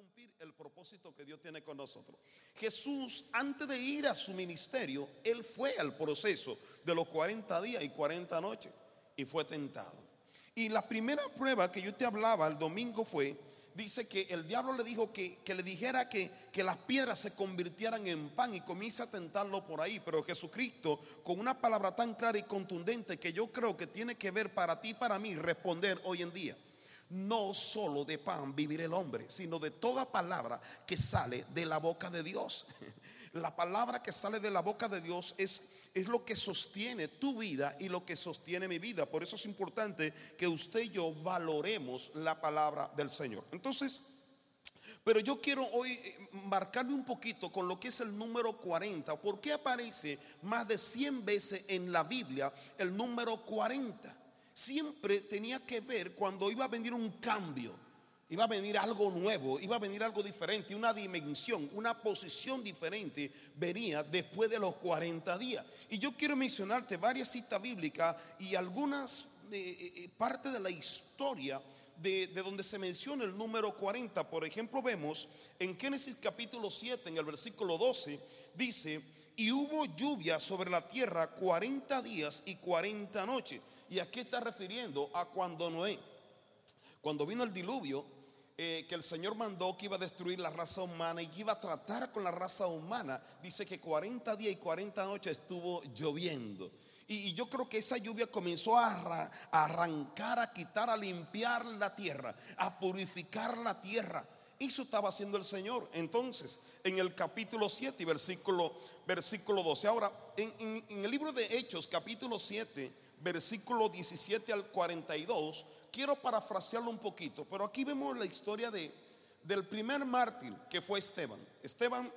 cumplir el propósito que Dios tiene con nosotros. Jesús, antes de ir a su ministerio, él fue al proceso de los 40 días y 40 noches y fue tentado. Y la primera prueba que yo te hablaba el domingo fue, dice que el diablo le dijo que, le dijera que, que, las piedras se convirtieran en pan y comienza a tentarlo por ahí. Pero Jesucristo, con una palabra tan clara y contundente que yo creo que tiene que ver para ti y para mí, responder hoy en día no solo de pan vivir el hombre, sino de toda palabra que sale de la boca de Dios. La palabra que sale de la boca de Dios es, es lo que sostiene tu vida y lo que sostiene mi vida. Por eso es importante que usted y yo valoremos la palabra del Señor. Entonces, pero yo quiero hoy eh, marcarme un poquito con lo que es el número 40. ¿Por qué aparece más de 100 veces en la Biblia el número 40? Siempre tenía que ver cuando iba a venir un cambio, iba a venir algo nuevo, iba a venir algo diferente, una dimensión, una posición diferente venía después de los 40 días. Y yo quiero mencionarte varias citas bíblicas y algunas eh, eh, partes de la historia de, de, donde se menciona el número 40. Por ejemplo, vemos en Génesis capítulo 7, en el versículo 12, dice, y hubo lluvia sobre la tierra 40 días y 40 noches. Y aquí está refiriendo a cuando Noé, cuando vino el diluvio, eh, que el Señor mandó que iba a destruir la raza humana y que iba a tratar con la raza humana, dice que 40 días y 40 noches estuvo lloviendo. Y, yo creo que esa lluvia comenzó a, arrancar, a quitar, a limpiar la tierra, a purificar la tierra. Eso estaba haciendo el Señor. Entonces, en el capítulo 7 y versículo, versículo 12. Ahora, en, en el libro de Hechos, capítulo 7, versículo 17 al 42, quiero parafrasearlo un poquito, pero aquí vemos la historia de, del primer mártir que fue Esteban. Esteban,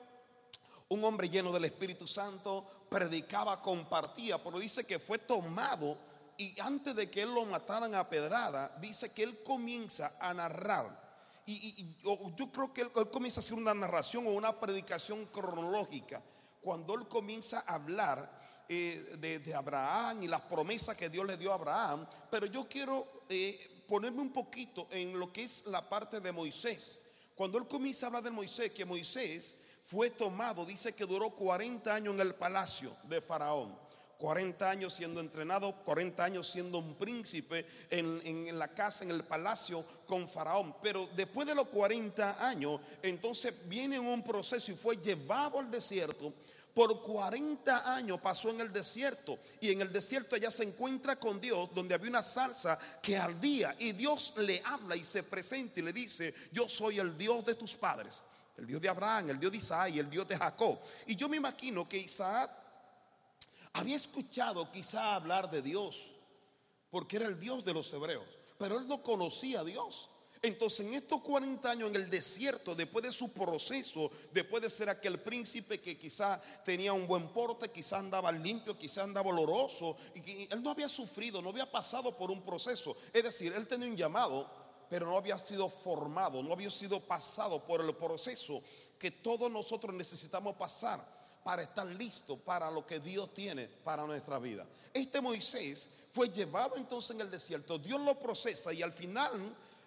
un hombre lleno del Espíritu Santo, predicaba, compartía, pero dice que fue tomado y antes de que él lo mataran a pedrada, dice que él comienza a narrar. Y, yo creo que él comienza a hacer una narración o una predicación cronológica. Cuando él comienza a hablar eh, de, Abraham y las promesas que Dios le dio a Abraham, pero yo quiero eh, ponerme un poquito en lo que es la parte de Moisés. Cuando él comienza a hablar de Moisés, que Moisés fue tomado, dice que duró 40 años en el palacio de Faraón. 40 años siendo entrenado, 40 años siendo un príncipe en, en, la casa, en el palacio con Faraón. Pero después de los 40 años, entonces viene un proceso y fue llevado al desierto por 40 años pasó en el desierto y en el desierto ella se encuentra con Dios donde había una salsa que ardía y Dios le habla y se presenta y le dice, yo soy el Dios de tus padres, el Dios de Abraham, el Dios de Isaac el Dios de Jacob. Y yo me imagino que Isaac había escuchado quizá hablar de Dios porque era el Dios de los hebreos, pero él no conocía a Dios. Entonces, en estos 40 años en el desierto, después de su proceso, después de ser aquel príncipe que quizá tenía un buen porte, quizá andaba limpio, quizá andaba oloroso, y que él no había sufrido, no había pasado por un proceso. Es decir, él tenía un llamado, pero no había sido formado, no había sido pasado por el proceso que todos nosotros necesitamos pasar para estar listo para lo que Dios tiene para nuestra vida. Este Moisés fue llevado entonces en el desierto, Dios lo procesa y al final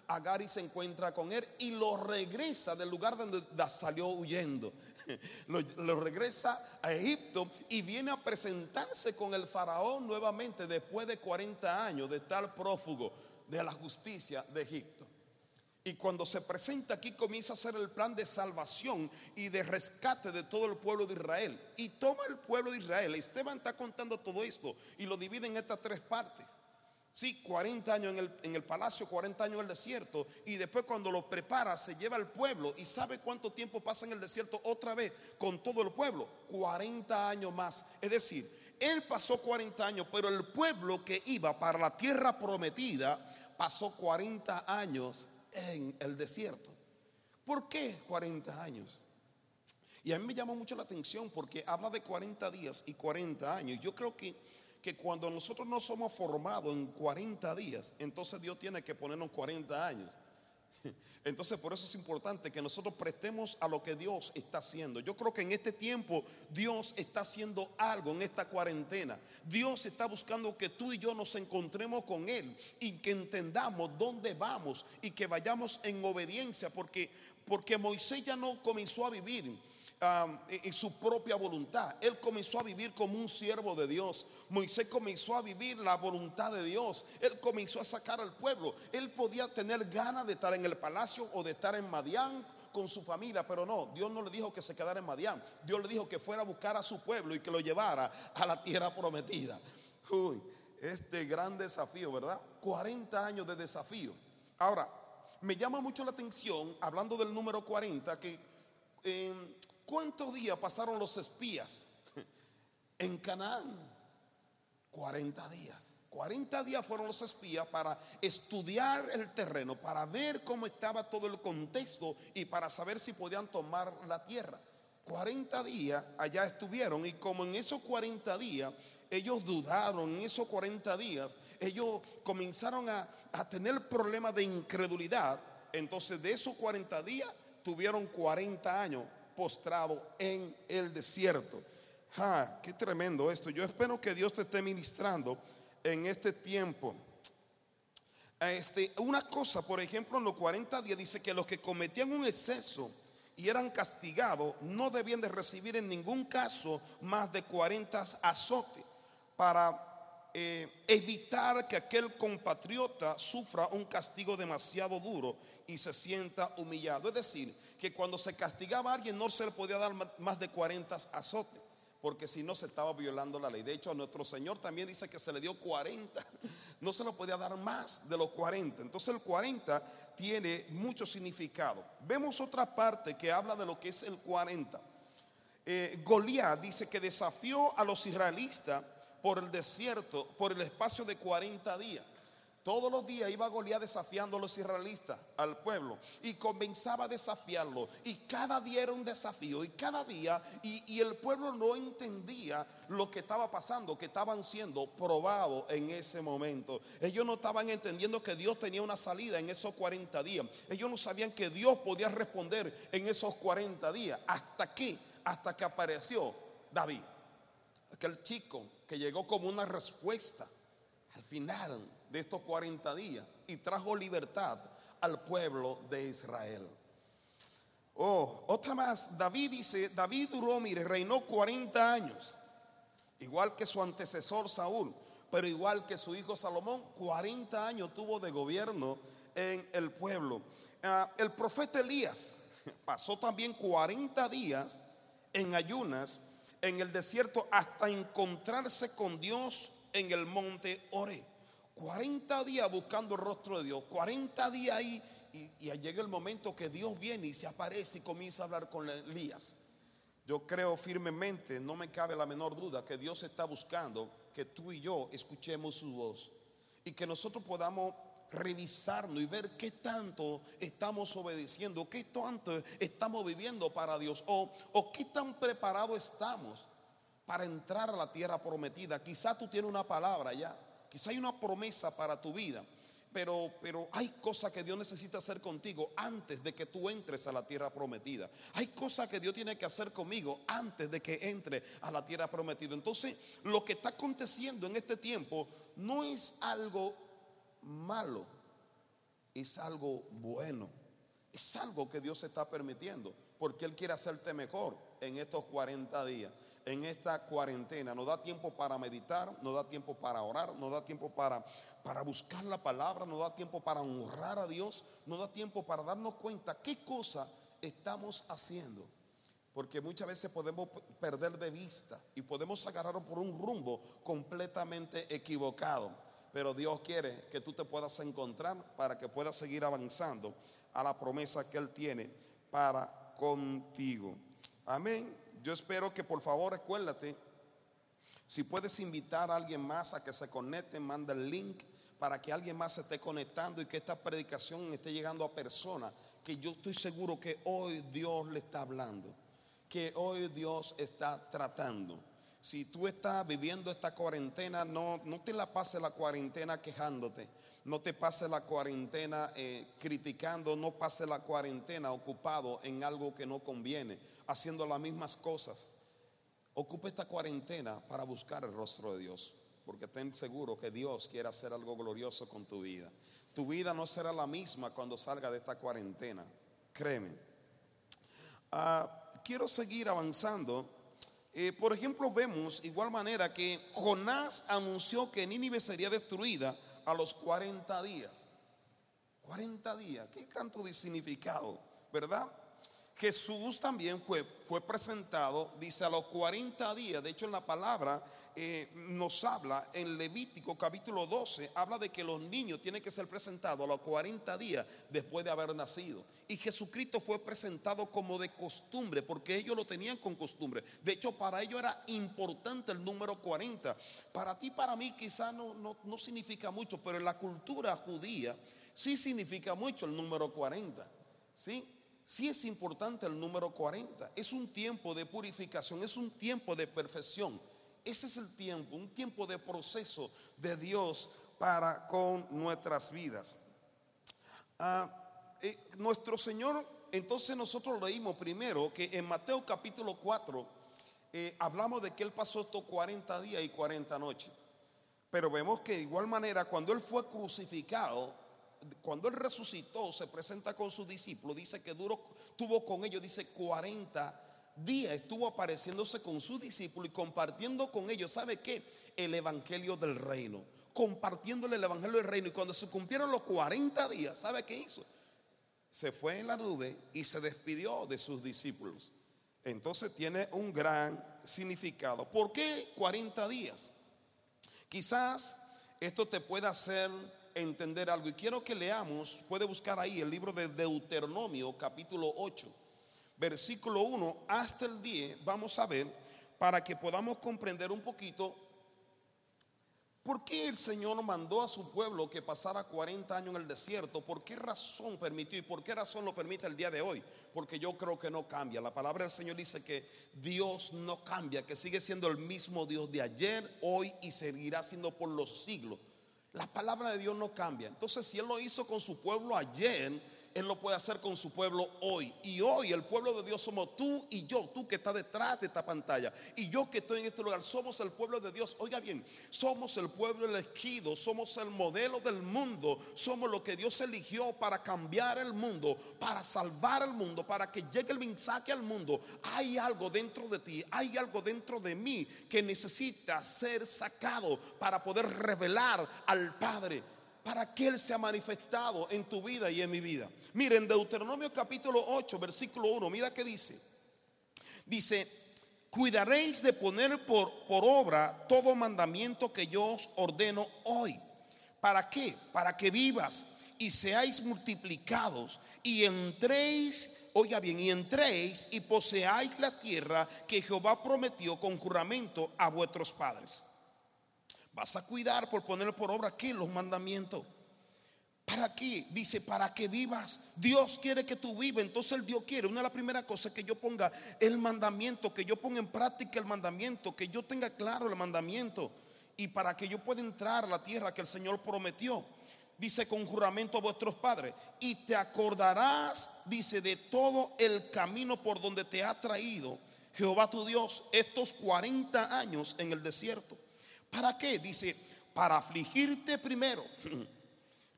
Agari se encuentra con él y lo regresa del lugar donde salió huyendo. Lo, regresa a Egipto y viene a presentarse con el faraón nuevamente después de 40 años de tal prófugo de la justicia de Egipto. Y cuando se presenta aquí comienza a hacer el plan de salvación y de rescate de todo el pueblo de Israel. Y toma el pueblo de Israel. Esteban está contando todo esto y lo divide en estas tres partes. Sí, 40 años en el, en el, palacio, 40 años en el desierto. Y después cuando lo prepara, se lleva al pueblo. ¿Y sabe cuánto tiempo pasa en el desierto otra vez con todo el pueblo? 40 años más. Es decir, él pasó 40 años, pero el pueblo que iba para la tierra prometida pasó 40 años en el desierto. ¿Por qué 40 años? Y a mí me llama mucho la atención porque habla de 40 días y 40 años. Yo creo que que cuando nosotros no somos formados en 40 días, entonces Dios tiene que ponernos 40 años. Entonces por eso es importante que nosotros prestemos a lo que Dios está haciendo. Yo creo que en este tiempo Dios está haciendo algo en esta cuarentena. Dios está buscando que tú y yo nos encontremos con Él y que entendamos dónde vamos y que vayamos en obediencia porque, porque Moisés ya no comenzó a vivir en su propia voluntad. Él comenzó a vivir como un siervo de Dios. Moisés comenzó a vivir la voluntad de Dios. Él comenzó a sacar al pueblo. Él podía tener ganas de estar en el palacio o de estar en Madián con su familia, pero no, Dios no le dijo que se quedara en Madián. Dios le dijo que fuera a buscar a su pueblo y que lo llevara a la tierra prometida. Uy, este gran desafío, ¿verdad? 40 años de desafío. Ahora, me llama mucho la atención, hablando del número 40, que eh, ¿Cuántos días pasaron los espías en Canaán? 40 días. 40 días fueron los espías para estudiar el terreno, para ver cómo estaba todo el contexto y para saber si podían tomar la tierra. 40 días allá estuvieron y como en esos 40 días ellos dudaron, en esos 40 días ellos comenzaron a, tener problemas de incredulidad, entonces de esos 40 días tuvieron 40 años postrado en el desierto. Ah, qué tremendo esto. Yo espero que Dios te esté ministrando en este tiempo. Este, una cosa, por ejemplo, en los 40 días dice que los que cometían un exceso y eran castigados no debían de recibir en ningún caso más de 40 azotes para eh, evitar que aquel compatriota sufra un castigo demasiado duro y se sienta humillado. Es decir, que cuando se castigaba a alguien no se le podía dar más de 40 azotes, porque si no se estaba violando la ley. De hecho, a nuestro Señor también dice que se le dio 40, no se lo podía dar más de los 40. Entonces el 40 tiene mucho significado. Vemos otra parte que habla de lo que es el 40. Eh, Goliat dice que desafió a los israelitas por el desierto, por el espacio de 40 días. Todos los días iba Goliat desafiando a los israelitas, al pueblo, y comenzaba a desafiarlo. Y cada día era un desafío, y cada día, y, el pueblo no entendía lo que estaba pasando, que estaban siendo probados en ese momento. Ellos no estaban entendiendo que Dios tenía una salida en esos 40 días. Ellos no sabían que Dios podía responder en esos 40 días. ¿Hasta qué? Hasta que apareció David, aquel chico que llegó como una respuesta al final de estos 40 días y trajo libertad al pueblo de Israel. Oh, otra más, David dice, David duró, mire, reinó 40 años, igual que su antecesor Saúl, pero igual que su hijo Salomón, 40 años tuvo de gobierno en el pueblo. Ah, el profeta Elías pasó también 40 días en ayunas en el desierto hasta encontrarse con Dios en el monte Ore. 40 días buscando el rostro de Dios, 40 días ahí y, llega el momento que Dios viene y se aparece y comienza a hablar con Elías. Yo creo firmemente, no me cabe la menor duda, que Dios está buscando que tú y yo escuchemos su voz y que nosotros podamos revisarnos y ver qué tanto estamos obedeciendo, qué tanto estamos viviendo para Dios o, o qué tan preparados estamos para entrar a la tierra prometida. Quizá tú tienes una palabra ya, quizá hay una promesa para tu vida, pero, pero hay cosas que Dios necesita hacer contigo antes de que tú entres a la tierra prometida. Hay cosas que Dios tiene que hacer conmigo antes de que entre a la tierra prometida. Entonces, lo que está aconteciendo en este tiempo no es algo malo, es algo bueno. Es algo que Dios está permitiendo, porque Él quiere hacerte mejor en estos 40 días en esta cuarentena. Nos da tiempo para meditar, nos da tiempo para orar, nos da tiempo para, para buscar la palabra, nos da tiempo para honrar a Dios, nos da tiempo para darnos cuenta qué cosa estamos haciendo. Porque muchas veces podemos perder de vista y podemos agarrarlo por un rumbo completamente equivocado. Pero Dios quiere que tú te puedas encontrar para que puedas seguir avanzando a la promesa que Él tiene para contigo. Amén. Yo espero que por favor recuérdate, si puedes invitar a alguien más a que se conecte, manda el link para que alguien más se esté conectando y que esta predicación esté llegando a personas que yo estoy seguro que hoy Dios le está hablando, que hoy Dios está tratando. Si tú estás viviendo esta cuarentena, no, no te la pases la cuarentena quejándote. No te pase la cuarentena eh, criticando, no pase la cuarentena ocupado en algo que no conviene, haciendo las mismas cosas. Ocupe esta cuarentena para buscar el rostro de Dios, porque ten seguro que Dios quiere hacer algo glorioso con tu vida. Tu vida no será la misma cuando salga de esta cuarentena, créeme. Ah, quiero seguir avanzando. Eh, por ejemplo, vemos igual manera que Jonás anunció que Nínive sería destruida a los 40 días. 40 días, ¿qué tanto de significado, verdad? Jesús también fue, presentado, dice a los 40 días, de hecho en la palabra eh, nos habla en Levítico capítulo 12, habla de que los niños tienen que ser presentados a los 40 días después de haber nacido. Y Jesucristo fue presentado como de costumbre, porque ellos lo tenían con costumbre. De hecho, para ellos era importante el número 40. Para ti, para mí, quizá no, no, no significa mucho, pero en la cultura judía sí significa mucho el número 40. ¿Sí? Sí es importante el número 40. Es un tiempo de purificación, es un tiempo de perfección. Ese es el tiempo, un tiempo de proceso de Dios para con nuestras vidas. Ah, eh, nuestro Señor, entonces nosotros leímos primero que en Mateo capítulo 4 eh, hablamos de que Él pasó estos 40 días y 40 noches. Pero vemos que de igual manera cuando Él fue crucificado, cuando Él resucitó, se presenta con sus discípulos, dice que duró, tuvo con ellos, dice 40 días, estuvo apareciéndose con sus discípulos y compartiendo con ellos, ¿sabe qué? El Evangelio del Reino, compartiéndole el Evangelio del Reino. Y cuando se cumplieron los 40 días, ¿sabe qué hizo? Se fue en la nube y se despidió de sus discípulos. Entonces tiene un gran significado. ¿Por qué 40 días? Quizás esto te pueda hacer entender algo. Y quiero que leamos, puede buscar ahí el libro de Deuteronomio capítulo 8, versículo 1 hasta el 10, vamos a ver, para que podamos comprender un poquito por qué el Señor mandó a su pueblo que pasara 40 años en el desierto, por qué razón permitió y por qué razón lo permite el día de hoy. Porque yo creo que no cambia. La palabra del Señor dice que Dios no cambia, que sigue siendo el mismo Dios de ayer, hoy y seguirá siendo por los siglos. La palabra de Dios no cambia. Entonces, si Él lo hizo con su pueblo ayer, él lo puede hacer con su pueblo hoy. Y hoy el pueblo de Dios somos tú y yo, tú que estás detrás de esta pantalla. Y yo que estoy en este lugar, somos el pueblo de Dios. Oiga bien, somos el pueblo elegido, somos el modelo del mundo, somos lo que Dios eligió para cambiar el mundo, para salvar el mundo, para que llegue el mensaje al mundo. Hay algo dentro de ti, hay algo dentro de mí que necesita ser sacado para poder revelar al Padre para que Él sea manifestado en tu vida y en mi vida. Miren, Deuteronomio capítulo 8, versículo 1, mira qué dice. Dice, cuidaréis de poner por, por obra todo mandamiento que yo os ordeno hoy. ¿Para qué? Para que vivas y seáis multiplicados y entréis, oiga bien, y entréis y poseáis la tierra que Jehová prometió con juramento a vuestros padres. Vas a cuidar por poner por obra aquí los mandamientos. ¿Para qué? Dice, para que vivas. Dios quiere que tú vivas. Entonces el Dios quiere. Una de las primeras cosas que yo ponga el mandamiento, que yo ponga en práctica el mandamiento, que yo tenga claro el mandamiento. Y para que yo pueda entrar a la tierra que el Señor prometió. Dice con juramento a vuestros padres. Y te acordarás, dice, de todo el camino por donde te ha traído Jehová tu Dios estos 40 años en el desierto ¿Para qué? Dice, para afligirte primero.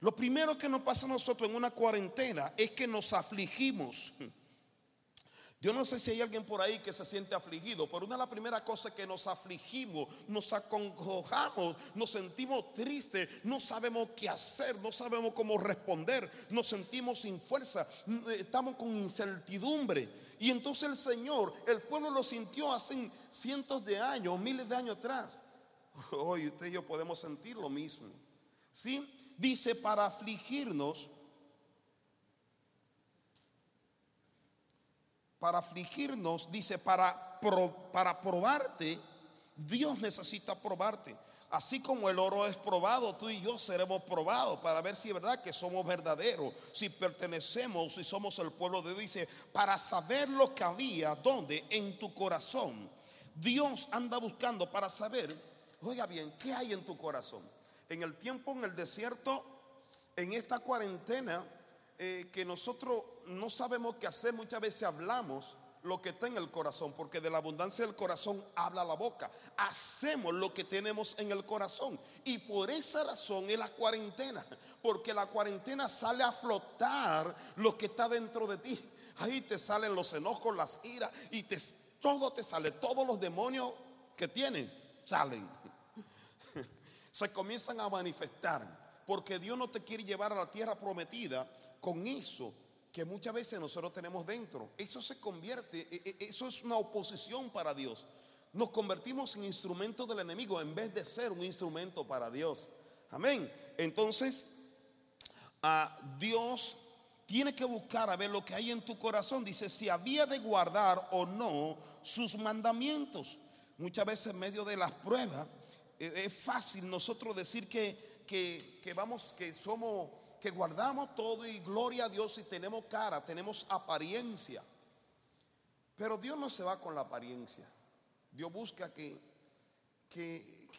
Lo primero que nos pasa a nosotros en una cuarentena es que nos afligimos. Yo no sé si hay alguien por ahí que se siente afligido, pero una de las primeras cosas que nos afligimos, nos acongojamos, nos sentimos tristes, no sabemos qué hacer, no sabemos cómo responder, nos sentimos sin fuerza, estamos con incertidumbre. Y entonces el Señor, el pueblo lo sintió hace cientos de años, miles de años atrás. Hoy usted y yo podemos sentir lo mismo. ¿Sí? Dice para afligirnos, para afligirnos, dice para, para probarte, Dios necesita probarte. Así como el oro es probado, tú y yo seremos probados para ver si es verdad que somos verdaderos, si pertenecemos, si somos el pueblo de Dios. Dice, para saber lo que había, donde en tu corazón. Dios anda buscando para saber Oiga bien, ¿qué hay en tu corazón? En el tiempo en el desierto, en esta cuarentena eh, que nosotros no sabemos qué hacer, muchas veces hablamos lo que está en el corazón, porque de la abundancia del corazón habla la boca. Hacemos lo que tenemos en el corazón. Y por esa razón es la cuarentena, porque la cuarentena sale a flotar lo que está dentro de ti. Ahí te salen los enojos, las iras, y te, todo te sale, todos los demonios que tienes salen. Se comienzan a manifestar, porque Dios no te quiere llevar a la tierra prometida con eso que muchas veces nosotros tenemos dentro. Eso se convierte, e, e, eso es una oposición para Dios. Nos convertimos en instrumento del enemigo en vez de ser un instrumento para Dios. Amén. Entonces, a Dios tiene que buscar a ver lo que hay en tu corazón. Dice, si había de guardar o no sus mandamientos. Muchas veces en medio de las pruebas es fácil nosotros decir que, que, que vamos, que somos que guardamos todo y gloria a Dios y tenemos cara, tenemos apariencia. Pero Dios no se va con la apariencia. Dios busca que, que,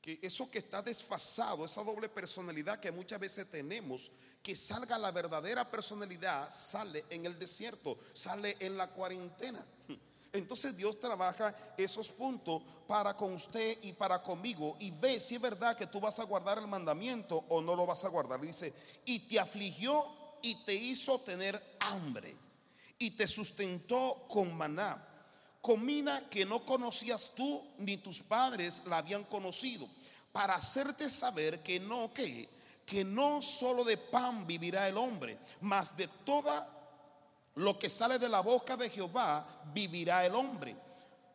que, eso que está desfasado, esa doble personalidad que muchas veces tenemos, que salga la verdadera personalidad, sale en el desierto, sale en la cuarentena. Entonces Dios trabaja esos puntos para con usted y para conmigo y ve si es verdad que tú vas a guardar el mandamiento o no lo vas a guardar. Dice, y te afligió y te hizo tener hambre y te sustentó con maná, comida que no conocías tú ni tus padres la habían conocido, para hacerte saber que no que que no solo de pan vivirá el hombre, mas de toda lo que sale de la boca de Jehová vivirá el hombre.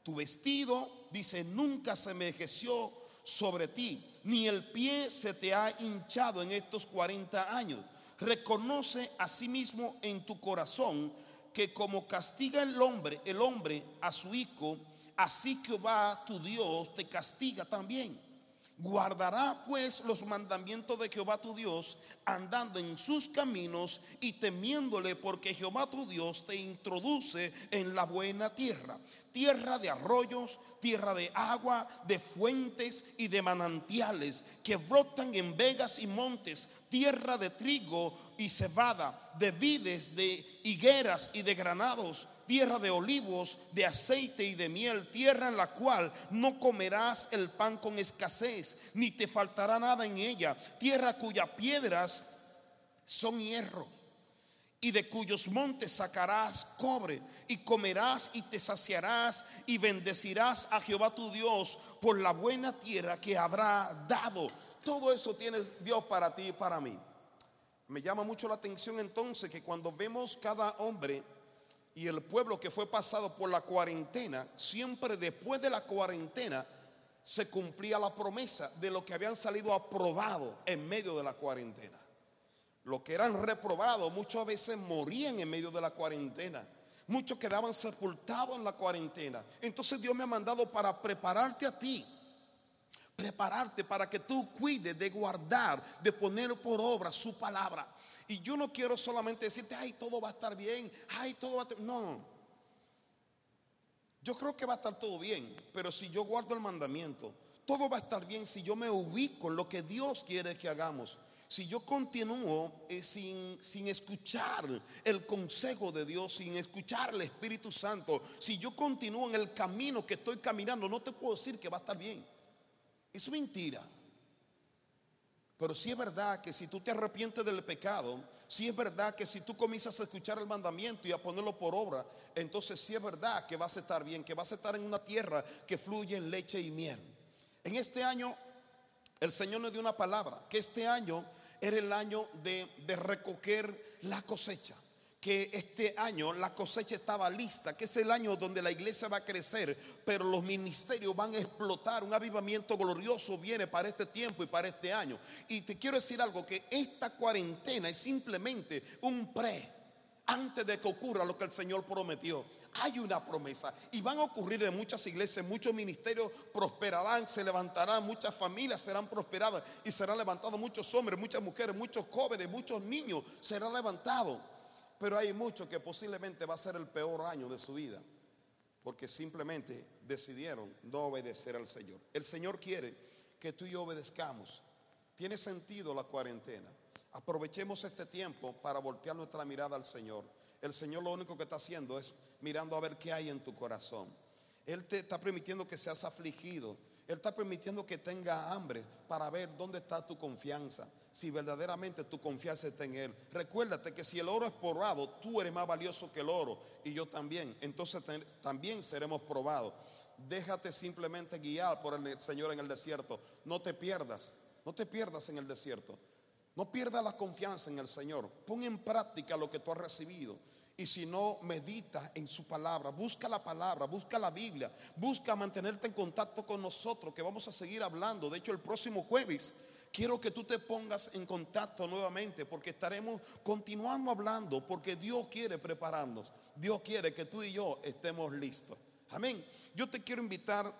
Tu vestido, dice, nunca se envejeció sobre ti, ni el pie se te ha hinchado en estos 40 años. Reconoce a sí mismo en tu corazón que como castiga el hombre, el hombre a su hijo, así Jehová tu Dios te castiga también. Guardará pues los mandamientos de Jehová tu Dios, andando en sus caminos y temiéndole, porque Jehová tu Dios te introduce en la buena tierra, tierra de arroyos, tierra de agua, de fuentes y de manantiales que brotan en vegas y montes, tierra de trigo y cebada, de vides, de higueras y de granados tierra de olivos, de aceite y de miel, tierra en la cual no comerás el pan con escasez, ni te faltará nada en ella, tierra cuyas piedras son hierro, y de cuyos montes sacarás cobre, y comerás y te saciarás, y bendecirás a Jehová tu Dios por la buena tierra que habrá dado. Todo eso tiene Dios para ti y para mí. Me llama mucho la atención entonces que cuando vemos cada hombre, y el pueblo que fue pasado por la cuarentena, siempre después de la cuarentena se cumplía la promesa de lo que habían salido aprobado en medio de la cuarentena. Los que eran reprobados muchas veces morían en medio de la cuarentena. Muchos quedaban sepultados en la cuarentena. Entonces Dios me ha mandado para prepararte a ti. Prepararte para que tú cuides de guardar, de poner por obra su palabra. Y yo no quiero solamente decirte, ay, todo va a estar bien, ay, todo va a estar... No. Yo creo que va a estar todo bien, pero si yo guardo el mandamiento, todo va a estar bien si yo me ubico en lo que Dios quiere que hagamos. Si yo continúo eh, sin, sin escuchar el consejo de Dios, sin escuchar el Espíritu Santo, si yo continúo en el camino que estoy caminando, no te puedo decir que va a estar bien. Es mentira. Pero si es verdad que si tú te arrepientes del pecado, si es verdad que si tú comienzas a escuchar el mandamiento y a ponerlo por obra, entonces sí es verdad que vas a estar bien, que vas a estar en una tierra que fluye en leche y miel. En este año, el Señor nos dio una palabra, que este año era el año de recoger la cosecha que este año la cosecha estaba lista, que es el año donde la iglesia va a crecer, pero los ministerios van a explotar, un avivamiento glorioso viene para este tiempo y para este año. Y te quiero decir algo, que esta cuarentena es simplemente un pre, antes de que ocurra lo que el Señor prometió. Hay una promesa y van a ocurrir en muchas iglesias, muchos ministerios prosperarán, se levantarán, muchas familias serán prosperadas y serán levantados muchos hombres, muchas mujeres, muchos jóvenes, muchos niños serán levantados. Pero hay muchos que posiblemente va a ser el peor año de su vida, porque simplemente decidieron no obedecer al Señor. El Señor quiere que tú y yo obedezcamos. Tiene sentido la cuarentena. Aprovechemos este tiempo para voltear nuestra mirada al Señor. El Señor lo único que está haciendo es mirando a ver qué hay en tu corazón. Él te está permitiendo que seas afligido. Él está permitiendo que tenga hambre para ver dónde está tu confianza. Si verdaderamente tu confianza está en Él. Recuérdate que si el oro es probado, tú eres más valioso que el oro y yo también. Entonces también seremos probados. Déjate simplemente guiar por el Señor en el desierto. No te pierdas. No te pierdas en el desierto. No pierdas la confianza en el Señor. Pon en práctica lo que tú has recibido. Y si no, medita en su palabra, busca la palabra, busca la Biblia, busca mantenerte en contacto con nosotros, que vamos a seguir hablando. De hecho, el próximo jueves quiero que tú te pongas en contacto nuevamente, porque estaremos continuando hablando, porque Dios quiere prepararnos. Dios quiere que tú y yo estemos listos. Amén. Yo te quiero invitar,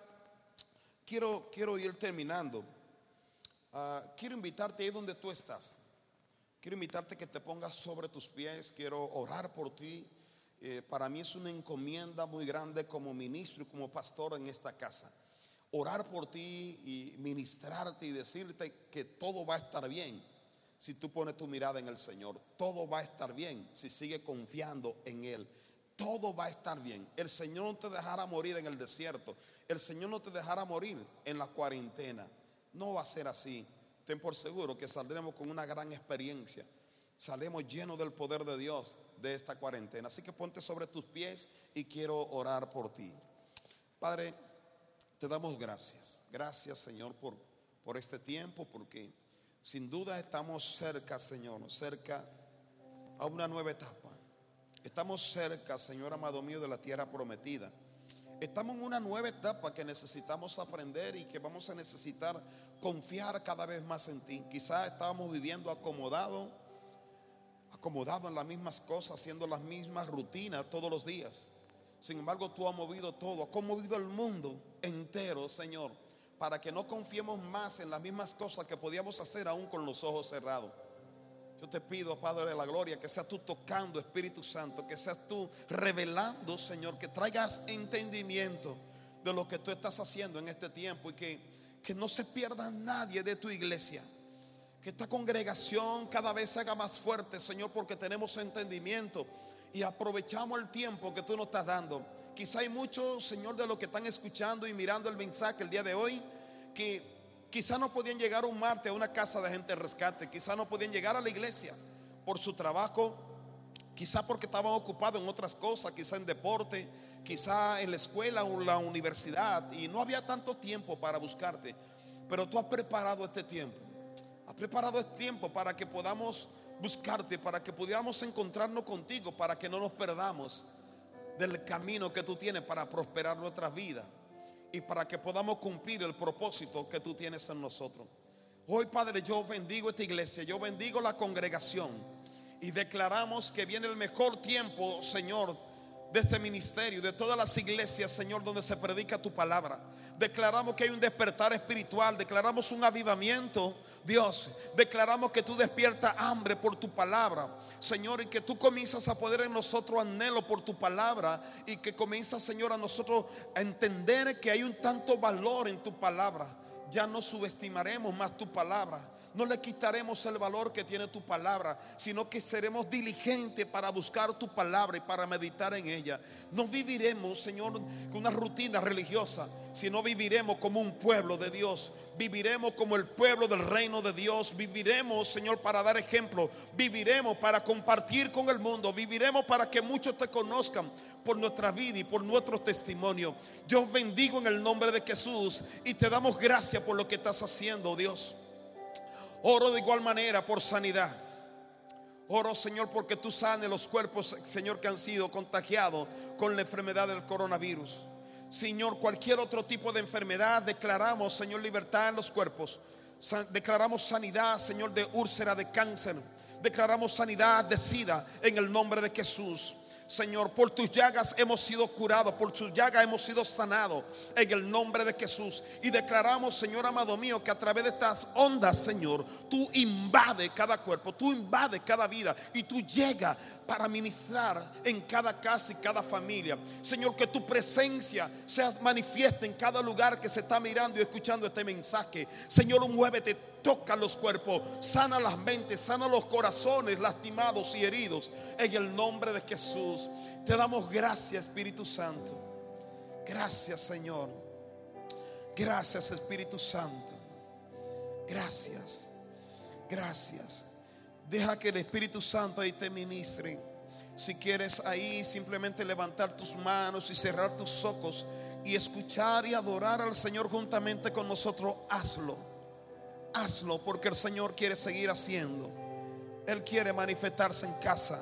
quiero, quiero ir terminando. Ah, quiero invitarte ahí donde tú estás. Quiero invitarte que te pongas sobre tus pies. Quiero orar por ti. Eh, para mí es una encomienda muy grande como ministro y como pastor en esta casa. Orar por ti y ministrarte y decirte que todo va a estar bien si tú pones tu mirada en el Señor. Todo va a estar bien si sigues confiando en Él. Todo va a estar bien. El Señor no te dejará morir en el desierto. El Señor no te dejará morir en la cuarentena. No va a ser así ten por seguro que saldremos con una gran experiencia. Salemos llenos del poder de Dios de esta cuarentena. Así que ponte sobre tus pies y quiero orar por ti. Padre, te damos gracias. Gracias, Señor, por, por este tiempo, porque sin duda estamos cerca, Señor, cerca a una nueva etapa. Estamos cerca, Señor amado mío, de la tierra prometida. Estamos en una nueva etapa que necesitamos aprender y que vamos a necesitar confiar cada vez más en ti. Quizás estábamos viviendo acomodado, acomodado en las mismas cosas, haciendo las mismas rutinas todos los días. Sin embargo, tú has movido todo, has movido el mundo entero, Señor, para que no confiemos más en las mismas cosas que podíamos hacer aún con los ojos cerrados. Yo te pido, Padre de la Gloria, que seas tú tocando, Espíritu Santo, que seas tú revelando, Señor, que traigas entendimiento de lo que tú estás haciendo en este tiempo y que que no se pierda nadie de tu iglesia. Que esta congregación cada vez se haga más fuerte, Señor, porque tenemos entendimiento y aprovechamos el tiempo que tú nos estás dando. Quizá hay muchos, Señor, de los que están escuchando y mirando el mensaje el día de hoy, que quizá no podían llegar un martes a una casa de gente de rescate, quizá no podían llegar a la iglesia por su trabajo, quizá porque estaban ocupados en otras cosas, quizá en deporte, quizá en la escuela o la universidad y no había tanto tiempo para buscarte, pero tú has preparado este tiempo. Has preparado este tiempo para que podamos buscarte, para que pudiéramos encontrarnos contigo, para que no nos perdamos del camino que tú tienes para prosperar nuestra vida y para que podamos cumplir el propósito que tú tienes en nosotros. Hoy, Padre, yo bendigo esta iglesia, yo bendigo la congregación y declaramos que viene el mejor tiempo, Señor, de este ministerio, de todas las iglesias, Señor, donde se predica tu palabra. Declaramos que hay un despertar espiritual, declaramos un avivamiento, Dios. Declaramos que tú despiertas hambre por tu palabra. Señor, y que tú comienzas a poder en nosotros anhelo por tu palabra y que comienzas, Señor, a nosotros a entender que hay un tanto valor en tu palabra. Ya no subestimaremos más tu palabra no le quitaremos el valor que tiene tu palabra, sino que seremos diligentes para buscar tu palabra y para meditar en ella. No viviremos, Señor, con una rutina religiosa, sino viviremos como un pueblo de Dios. Viviremos como el pueblo del reino de Dios. Viviremos, Señor, para dar ejemplo. Viviremos para compartir con el mundo. Viviremos para que muchos te conozcan por nuestra vida y por nuestro testimonio. Yo bendigo en el nombre de Jesús y te damos gracias por lo que estás haciendo, Dios. Oro de igual manera por sanidad. Oro, Señor, porque tú sanes los cuerpos, Señor, que han sido contagiados con la enfermedad del coronavirus. Señor, cualquier otro tipo de enfermedad, declaramos, Señor, libertad en los cuerpos. Declaramos sanidad, Señor, de úlcera, de cáncer. Declaramos sanidad de sida en el nombre de Jesús. Señor, por tus llagas hemos sido curados, por tus llagas hemos sido sanados en el nombre de Jesús. Y declaramos, Señor amado mío, que a través de estas ondas, Señor, tú invades cada cuerpo, tú invades cada vida y tú llegas para ministrar en cada casa y cada familia. Señor, que tu presencia sea manifiesta en cada lugar que se está mirando y escuchando este mensaje. Señor, muévete toca los cuerpos, sana las mentes, sana los corazones lastimados y heridos. En el nombre de Jesús, te damos gracias, Espíritu Santo. Gracias, Señor. Gracias, Espíritu Santo. Gracias. Gracias. Deja que el Espíritu Santo ahí te ministre. Si quieres ahí simplemente levantar tus manos y cerrar tus ojos y escuchar y adorar al Señor juntamente con nosotros, hazlo. Hazlo porque el Señor quiere seguir haciendo. Él quiere manifestarse en casa.